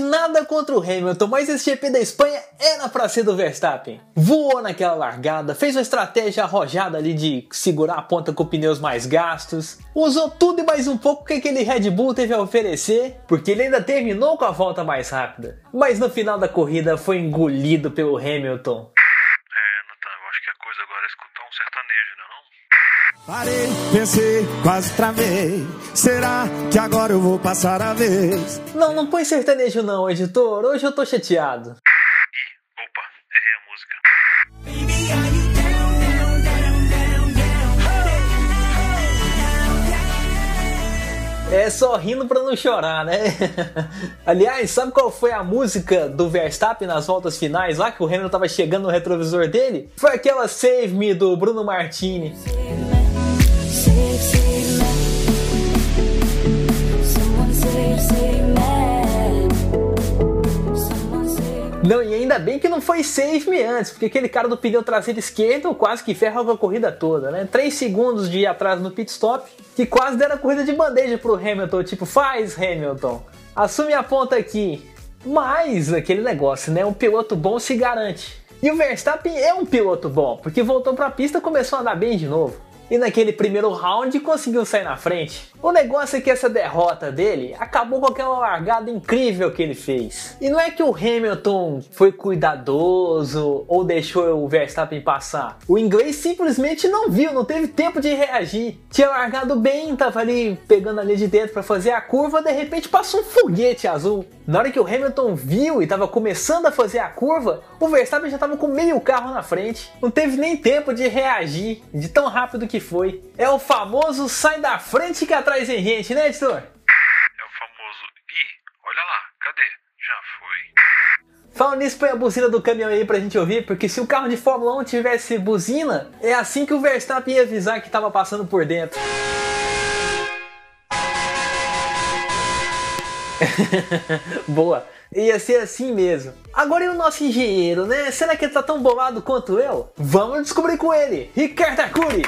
Nada contra o Hamilton, mas esse GP da Espanha era pra ser do Verstappen. Voou naquela largada, fez uma estratégia arrojada ali de segurar a ponta com pneus mais gastos, usou tudo e mais um pouco que aquele Red Bull teve a oferecer, porque ele ainda terminou com a volta mais rápida. Mas no final da corrida foi engolido pelo Hamilton. É, Natan, eu acho que a coisa agora é escutar um sertanejo, não é não? Parei, pensei, quase travei. Será que agora eu vou passar a vez? Não, não põe sertanejo não, editor, hoje eu tô chateado. Ih, opa, errei a música. É só rindo pra não chorar, né? Aliás, sabe qual foi a música do Verstappen nas voltas finais lá que o Hamilton tava chegando no retrovisor dele? Foi aquela Save Me do Bruno Martini. Não, e ainda bem que não foi Save Me antes, porque aquele cara do pneu traseiro esquerdo quase que ferra com a corrida toda, né? Três segundos de atraso no pit stop, que quase deram a corrida de bandeja pro Hamilton, tipo, faz Hamilton, assume a ponta aqui. Mas aquele negócio, né? Um piloto bom se garante. E o Verstappen é um piloto bom, porque voltou pra pista e começou a andar bem de novo. E naquele primeiro round conseguiu sair na frente. O negócio é que essa derrota dele acabou com aquela largada incrível que ele fez. E não é que o Hamilton foi cuidadoso ou deixou o Verstappen passar. O inglês simplesmente não viu, não teve tempo de reagir. Tinha largado bem, tava ali pegando a linha de dentro para fazer a curva, de repente passou um foguete azul. Na hora que o Hamilton viu e estava começando a fazer a curva, o Verstappen já estava com meio carro na frente. Não teve nem tempo de reagir, de tão rápido que foi. É o famoso sai da frente que atrás em gente, né, editor? É o famoso. Ih, olha lá, cadê? Já foi. Falando nisso, põe a buzina do caminhão aí pra gente ouvir, porque se o carro de Fórmula 1 tivesse buzina, é assim que o Verstappen ia avisar que estava passando por dentro. Boa. Ia ser assim mesmo. Agora e o nosso engenheiro, né? Será que ele tá tão bolado quanto eu? Vamos descobrir com ele. Ricardo me.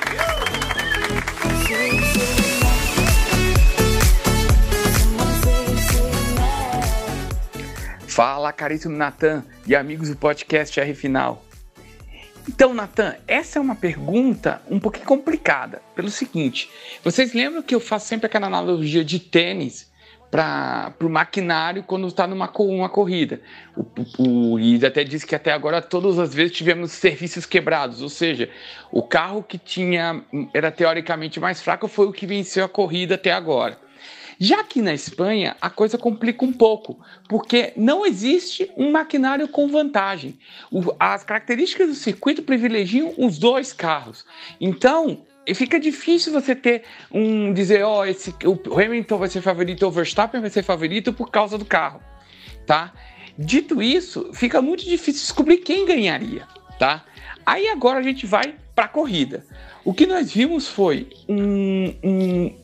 Fala, caríssimo Natan e amigos do podcast R Final. Então, Natan, essa é uma pergunta um pouquinho complicada, pelo seguinte: vocês lembram que eu faço sempre aquela analogia de tênis para o maquinário quando está numa uma corrida? O, o, Luiz até disse que até agora todas as vezes tivemos serviços quebrados, ou seja, o carro que tinha era teoricamente mais fraco foi o que venceu a corrida até agora. Já aqui na Espanha, a coisa complica um pouco, porque não existe um maquinário com vantagem. As características do circuito privilegiam os dois carros. Então, e fica difícil você ter um dizer, ó, esse o Hamilton vai ser favorito o Verstappen vai ser favorito por causa do carro, tá? Dito isso, fica muito difícil descobrir quem ganharia, tá? Aí agora a gente vai para a corrida. O que nós vimos foi um, um,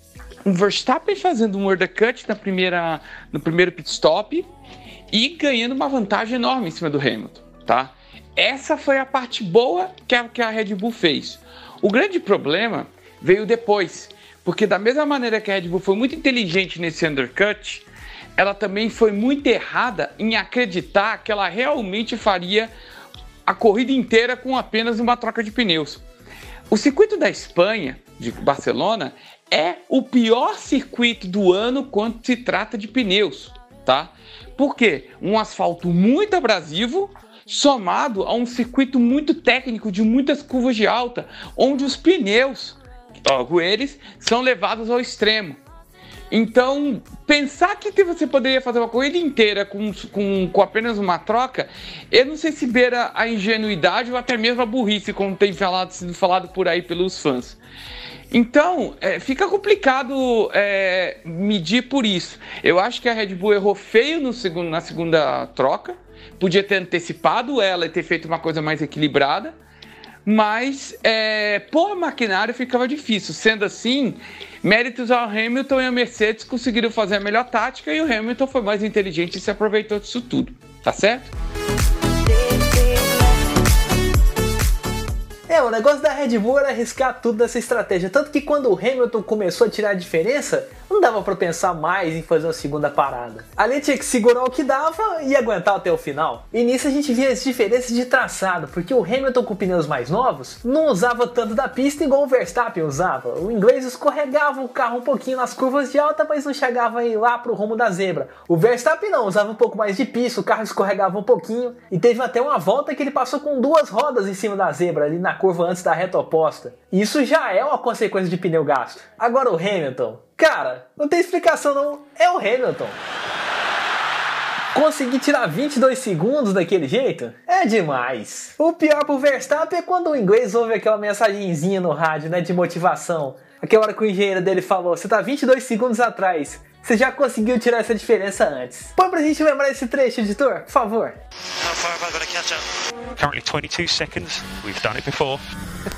um Verstappen fazendo um undercut na primeira, no primeiro pit stop e ganhando uma vantagem enorme em cima do Hamilton, tá? Essa foi a parte boa que a, que a Red Bull fez. O grande problema veio depois, porque da mesma maneira que a Red Bull foi muito inteligente nesse undercut, ela também foi muito errada em acreditar que ela realmente faria a corrida inteira com apenas uma troca de pneus. O circuito da Espanha, de Barcelona, é o pior circuito do ano quando se trata de pneus, tá? Por quê? Um asfalto muito abrasivo, somado a um circuito muito técnico de muitas curvas de alta, onde os pneus, logo eles, são levados ao extremo. Então, pensar que você poderia fazer uma corrida inteira com, com, com apenas uma troca, eu não sei se beira a ingenuidade ou até mesmo a burrice, como tem falado, sido falado por aí pelos fãs. Então, é, fica complicado é, medir por isso. Eu acho que a Red Bull errou feio no segundo, na segunda troca. Podia ter antecipado ela e ter feito uma coisa mais equilibrada, mas é, por maquinário ficava difícil. Sendo assim, méritos ao Hamilton e a Mercedes conseguiram fazer a melhor tática e o Hamilton foi mais inteligente e se aproveitou disso tudo. Tá certo? É, o negócio da Red Bull era arriscar tudo dessa estratégia. Tanto que quando o Hamilton começou a tirar a diferença, não dava pra pensar mais em fazer uma segunda parada. Ali tinha que segurar o que dava e aguentar até o final. E nisso a gente via as diferenças de traçado, porque o Hamilton com pneus mais novos não usava tanto da pista igual o Verstappen usava. O inglês escorregava o carro um pouquinho nas curvas de alta, mas não chegava lá pro rumo da zebra. O Verstappen não, usava um pouco mais de pista, o carro escorregava um pouquinho e teve até uma volta que ele passou com duas rodas em cima da zebra ali na curva antes da reta oposta. Isso já é uma consequência de pneu gasto. Agora o Hamilton, cara, não tem explicação não, é o Hamilton. Conseguir tirar 22 segundos daquele jeito é demais. O pior pro Verstappen é quando o inglês ouve aquela mensagenzinha no rádio, né, de motivação. Aquela hora que o engenheiro dele falou: Você tá 22 segundos atrás. Você já conseguiu tirar essa diferença antes. Põe pra gente lembrar esse trecho, editor, por favor. How far have I got to catch up? Currently 22 seconds. We've done it before.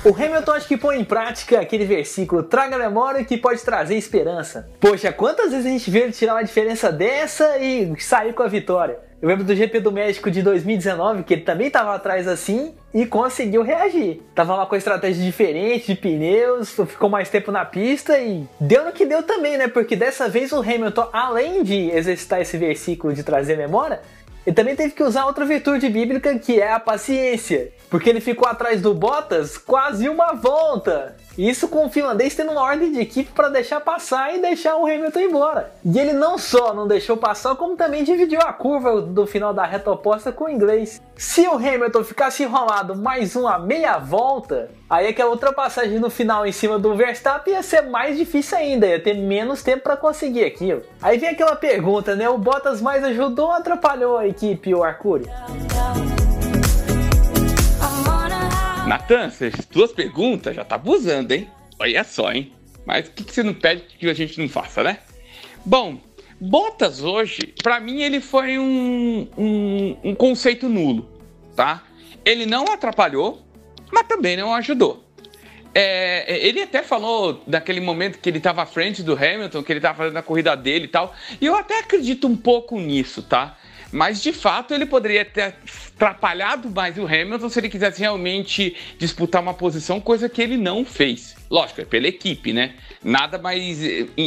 O Hamilton acho que põe em prática aquele versículo traga memória que pode trazer esperança. Poxa, quantas vezes a gente viu ele tirar uma diferença dessa e sair com a vitória? Eu lembro do GP do México de 2019, que ele também estava atrás assim e conseguiu reagir. Tava lá com a estratégia diferente de pneus, ficou mais tempo na pista e deu no que deu também, né? Porque dessa vez o Hamilton, além de exercitar esse versículo de trazer memória, ele também teve que usar outra virtude bíblica que é a paciência. Porque ele ficou atrás do Bottas quase uma volta. Isso com o finlandês tendo uma ordem de equipe para deixar passar e deixar o Hamilton embora. E ele não só não deixou passar, como também dividiu a curva do final da reta oposta com o inglês. Se o Hamilton ficasse enrolado mais uma meia volta, aí aquela ultrapassagem no final em cima do Verstappen ia ser mais difícil ainda, ia ter menos tempo para conseguir aquilo. Aí vem aquela pergunta, né? O Bottas mais ajudou ou atrapalhou a equipe, o Arcuri? Natan, duas perguntas já tá abusando, hein? Olha só, hein? Mas o que, que você não pede que a gente não faça, né? Bom, Bottas hoje, pra mim, ele foi um, um, um conceito nulo, tá? Ele não atrapalhou, mas também não ajudou. É, ele até falou naquele momento que ele estava à frente do Hamilton, que ele estava fazendo a corrida dele e tal. E eu até acredito um pouco nisso, tá? Mas de fato ele poderia ter atrapalhado mais o Hamilton se ele quisesse realmente disputar uma posição, coisa que ele não fez. Lógico, é pela equipe, né? Nada mais,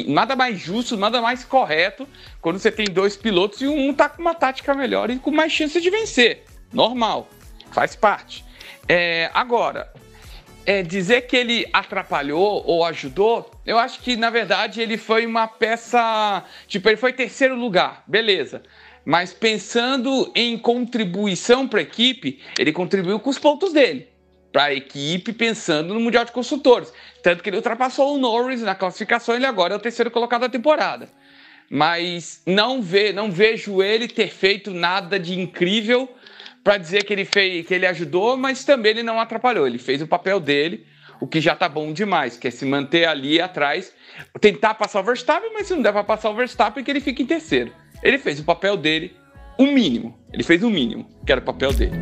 nada mais justo, nada mais correto quando você tem dois pilotos e um tá com uma tática melhor e com mais chance de vencer. Normal, faz parte. É, agora, é, dizer que ele atrapalhou ou ajudou, eu acho que na verdade ele foi uma peça. Tipo, ele foi terceiro lugar, beleza. Mas pensando em contribuição para a equipe, ele contribuiu com os pontos dele. Para a equipe, pensando no Mundial de Construtores. Tanto que ele ultrapassou o Norris na classificação, ele agora é o terceiro colocado da temporada. Mas não, não vejo ele ter feito nada de incrível para dizer que ele fez, que ele ajudou, mas também ele não atrapalhou. Ele fez o papel dele, o que já tá bom demais, que é se manter ali atrás, tentar passar o Verstappen, mas se não der para passar o Verstappen, que ele fique em terceiro. Ele fez o papel dele, o mínimo. Ele fez o mínimo, que era o papel dele.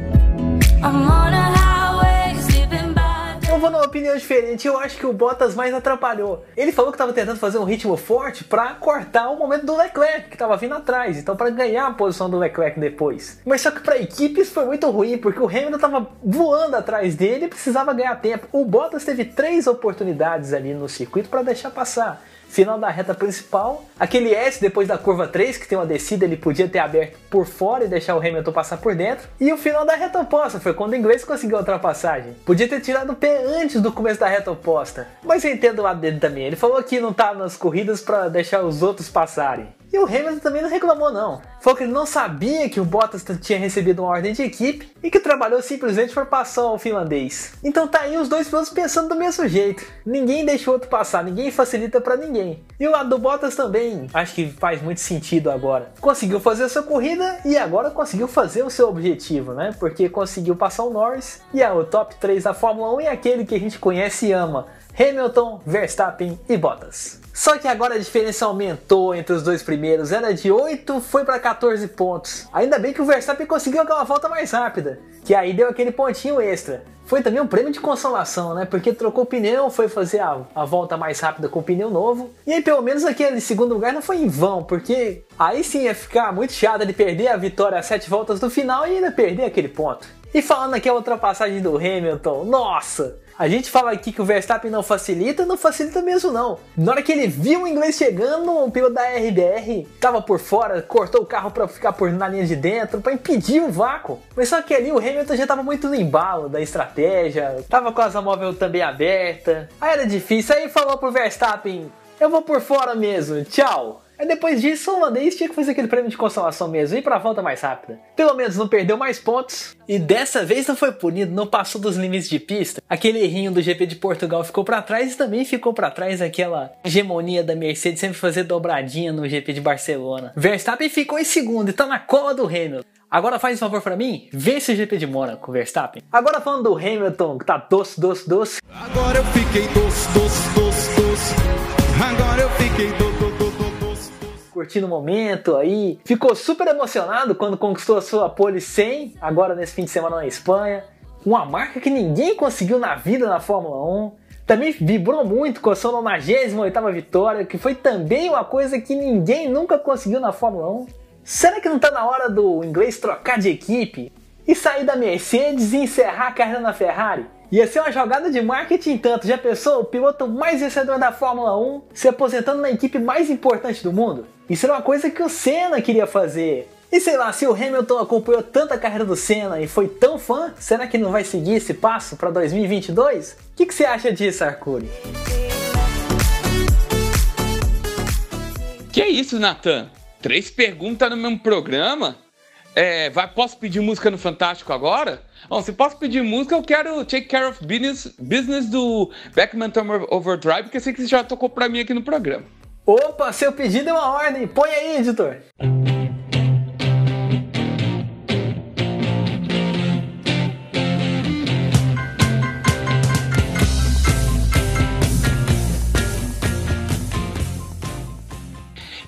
Eu vou numa opinião diferente, eu acho que o Bottas mais atrapalhou. Ele falou que estava tentando fazer um ritmo forte para cortar o momento do Leclerc, que estava vindo atrás, então para ganhar a posição do Leclerc depois. Mas só que para a equipe isso foi muito ruim, porque o Hamilton estava voando atrás dele e precisava ganhar tempo. O Bottas teve três oportunidades ali no circuito para deixar passar. Final da reta principal, aquele S depois da curva 3, que tem uma descida, ele podia ter aberto por fora e deixar o Hamilton passar por dentro. E o final da reta oposta, foi quando o inglês conseguiu a ultrapassagem. Podia ter tirado o pé antes do começo da reta oposta. Mas eu entendo o lado dele também. Ele falou que não tá nas corridas para deixar os outros passarem. E o Hamilton também não reclamou não. Falou que ele não sabia que o Bottas tinha recebido uma ordem de equipe e que trabalhou simplesmente para passar ao finlandês. Então tá aí os dois pilotos pensando do mesmo jeito. Ninguém deixa o outro passar, ninguém facilita para ninguém. E o lado do Bottas também, acho que faz muito sentido agora. Conseguiu fazer a sua corrida e agora conseguiu fazer o seu objetivo, né? Porque conseguiu passar o Norris e é o top 3 da Fórmula 1 é aquele que a gente conhece e ama. Hamilton, Verstappen e Bottas. Só que agora a diferença aumentou entre os dois primeiros, era de 8, foi para 14 pontos. Ainda bem que o Verstappen conseguiu aquela volta mais rápida, que aí deu aquele pontinho extra. Foi também um prêmio de consolação, né? Porque trocou o pneu, foi fazer a, a volta mais rápida com o pneu novo. E aí, pelo menos aquele segundo lugar não foi em vão, porque aí sim ia ficar muito chato de perder a vitória às sete voltas do final e ainda perder aquele ponto. E falando aqui a ultrapassagem do Hamilton, nossa! A gente fala aqui que o Verstappen não facilita, não facilita mesmo não. Na hora que ele viu o inglês chegando, o piloto da RBR tava por fora, cortou o carro para ficar por na linha de dentro, para impedir o vácuo. Mas só que ali o Hamilton já tava muito no embalo da estratégia, tava com a asa móvel também aberta. Aí era difícil, aí falou pro Verstappen, eu vou por fora mesmo, tchau. Aí depois disso, o holandês tinha que fazer aquele prêmio de consolação mesmo, ir pra volta mais rápida. Pelo menos não perdeu mais pontos. E dessa vez não foi punido, não passou dos limites de pista. Aquele errinho do GP de Portugal ficou para trás e também ficou para trás aquela hegemonia da Mercedes sempre fazer dobradinha no GP de Barcelona. Verstappen ficou em segundo e tá na cola do Hamilton. Agora faz um favor pra mim, vence o GP de Mônaco, Verstappen. Agora falando do Hamilton, que tá doce, doce, doce. Agora eu fiquei doce, doce, doce, doce. Agora eu fiquei doce. Curtindo o momento aí. Ficou super emocionado quando conquistou a sua pole 100, agora nesse fim de semana na Espanha. Uma marca que ninguém conseguiu na vida na Fórmula 1. Também vibrou muito com a sua 98ª vitória, que foi também uma coisa que ninguém nunca conseguiu na Fórmula 1. Será que não tá na hora do inglês trocar de equipe? E sair da Mercedes e encerrar a carreira na Ferrari? Ia ser uma jogada de marketing tanto. Já pensou o piloto mais vencedor da Fórmula 1 se aposentando na equipe mais importante do mundo? Isso era uma coisa que o Senna queria fazer. E sei lá, se o Hamilton acompanhou tanto a carreira do Senna e foi tão fã, será que não vai seguir esse passo para 2022? O que, que você acha disso, Arcuri? Que é isso, Natan? Três perguntas no mesmo programa? É, vai, posso pedir música no Fantástico agora? Bom, se posso pedir música, eu quero Take Care of Business, business do Turner Overdrive, porque eu sei que você já tocou pra mim aqui no programa. Opa, seu pedido é uma ordem. Põe aí, editor.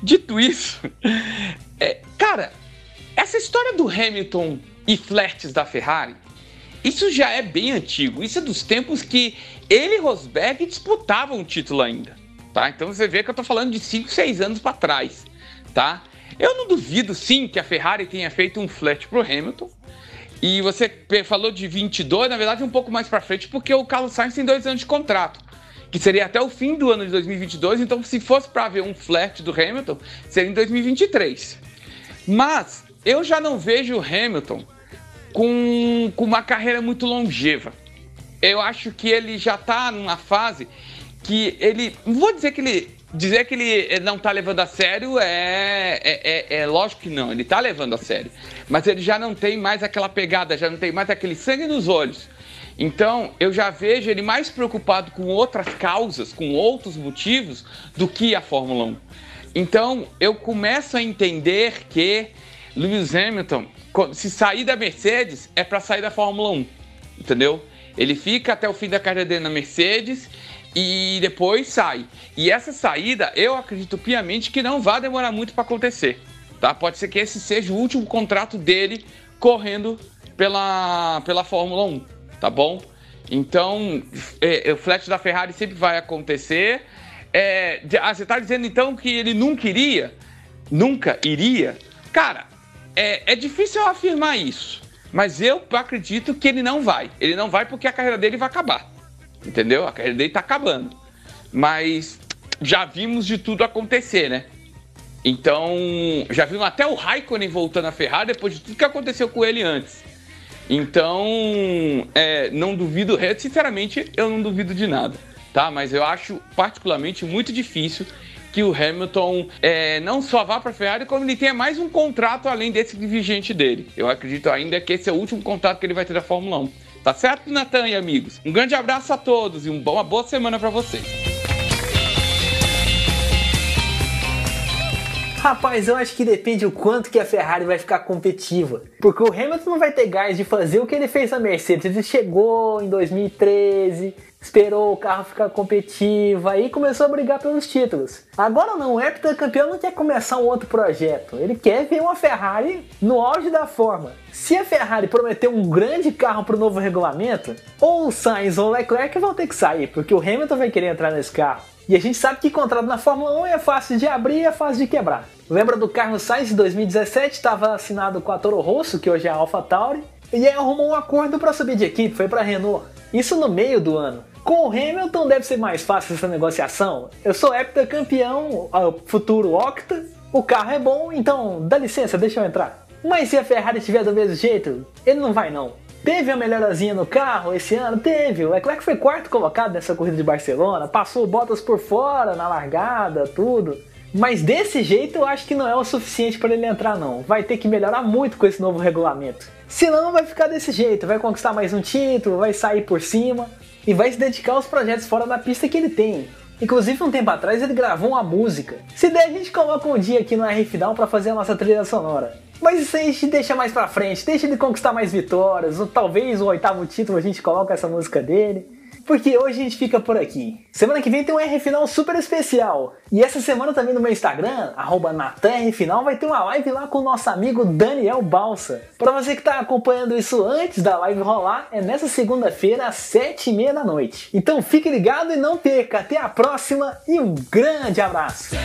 Dito isso, é, cara, essa história do Hamilton e flertes da Ferrari, isso já é bem antigo. Isso é dos tempos que ele e Rosberg disputavam o título ainda, tá? Então você vê que eu tô falando de 5, 6 anos para trás, tá? Eu não duvido sim que a Ferrari tenha feito um flerte pro Hamilton. E você falou de 22, na verdade um pouco mais para frente, porque o Carlos Sainz tem dois anos de contrato que seria até o fim do ano de 2022. Então, se fosse para ver um flerte do Hamilton, seria em 2023. Mas eu já não vejo o Hamilton com, com uma carreira muito longeva. Eu acho que ele já está numa fase que ele. Não vou dizer que ele. Dizer que ele não tá levando a sério é, é, é, é lógico que não, ele tá levando a sério. Mas ele já não tem mais aquela pegada, já não tem mais aquele sangue nos olhos. Então, eu já vejo ele mais preocupado com outras causas, com outros motivos, do que a Fórmula 1. Então, eu começo a entender que Lewis Hamilton, se sair da Mercedes, é para sair da Fórmula 1. Entendeu? Ele fica até o fim da carreira dele na Mercedes e depois sai. E essa saída, eu acredito piamente que não vai demorar muito para acontecer. Tá? Pode ser que esse seja o último contrato dele correndo pela, pela Fórmula 1, tá bom? Então, é, é, o flash da Ferrari sempre vai acontecer. É, ah, você está dizendo então que ele nunca iria? Nunca iria? Cara, é, é difícil eu afirmar isso. Mas eu acredito que ele não vai. Ele não vai porque a carreira dele vai acabar. Entendeu? A carreira dele tá acabando. Mas já vimos de tudo acontecer, né? Então, já vimos até o Raikkonen voltando à Ferrari depois de tudo que aconteceu com ele antes. Então, é, não duvido, sinceramente, eu não duvido de nada, tá? Mas eu acho particularmente muito difícil que o Hamilton é, não só vá para a Ferrari, como ele tenha mais um contrato além desse vigente dele. Eu acredito ainda que esse é o último contrato que ele vai ter da Fórmula 1. Tá certo, Natan e amigos? Um grande abraço a todos e um uma boa semana para vocês. Rapaz, eu acho que depende o quanto que a Ferrari vai ficar competitiva. Porque o Hamilton não vai ter gás de fazer o que ele fez na Mercedes. Ele chegou em 2013, esperou o carro ficar competitivo, aí começou a brigar pelos títulos. Agora não, o heptacampeão não quer começar um outro projeto, ele quer ver uma Ferrari no auge da forma. Se a Ferrari prometer um grande carro para o novo regulamento, ou o Sainz ou o Leclerc vão ter que sair, porque o Hamilton vai querer entrar nesse carro. E a gente sabe que contrato na Fórmula 1 é fácil de abrir e é fácil de quebrar. Lembra do Carlos Sainz de 2017? Estava assinado com a Toro Rosso, que hoje é a AlphaTauri, e aí arrumou um acordo para subir de equipe, foi para Renault. Isso no meio do ano. Com o Hamilton deve ser mais fácil essa negociação. Eu sou heptacampeão, futuro octa, o carro é bom, então dá licença, deixa eu entrar. Mas se a Ferrari estiver do mesmo jeito, ele não vai não. Teve a melhorazinha no carro esse ano? Teve. O Leclerc foi quarto colocado nessa corrida de Barcelona, passou o Bottas por fora na largada, tudo. Mas desse jeito eu acho que não é o suficiente para ele entrar não. Vai ter que melhorar muito com esse novo regulamento. Senão vai ficar desse jeito, vai conquistar mais um título, vai sair por cima e vai se dedicar aos projetos fora da pista que ele tem. Inclusive, um tempo atrás ele gravou uma música. Se der, a gente coloca um dia aqui no R Final para fazer a nossa trilha sonora. Mas isso aí a gente deixa mais pra frente, deixa ele conquistar mais vitórias, ou talvez o oitavo título a gente coloca essa música dele. Porque hoje a gente fica por aqui. Semana que vem tem um R Final super especial. E essa semana também no meu Instagram, arroba NatanRFinal, vai ter uma live lá com o nosso amigo Daniel Balsa. Para você que está acompanhando isso antes da live rolar, é nessa segunda-feira às sete e meia da noite. Então fique ligado e não perca. Até a próxima e um grande abraço.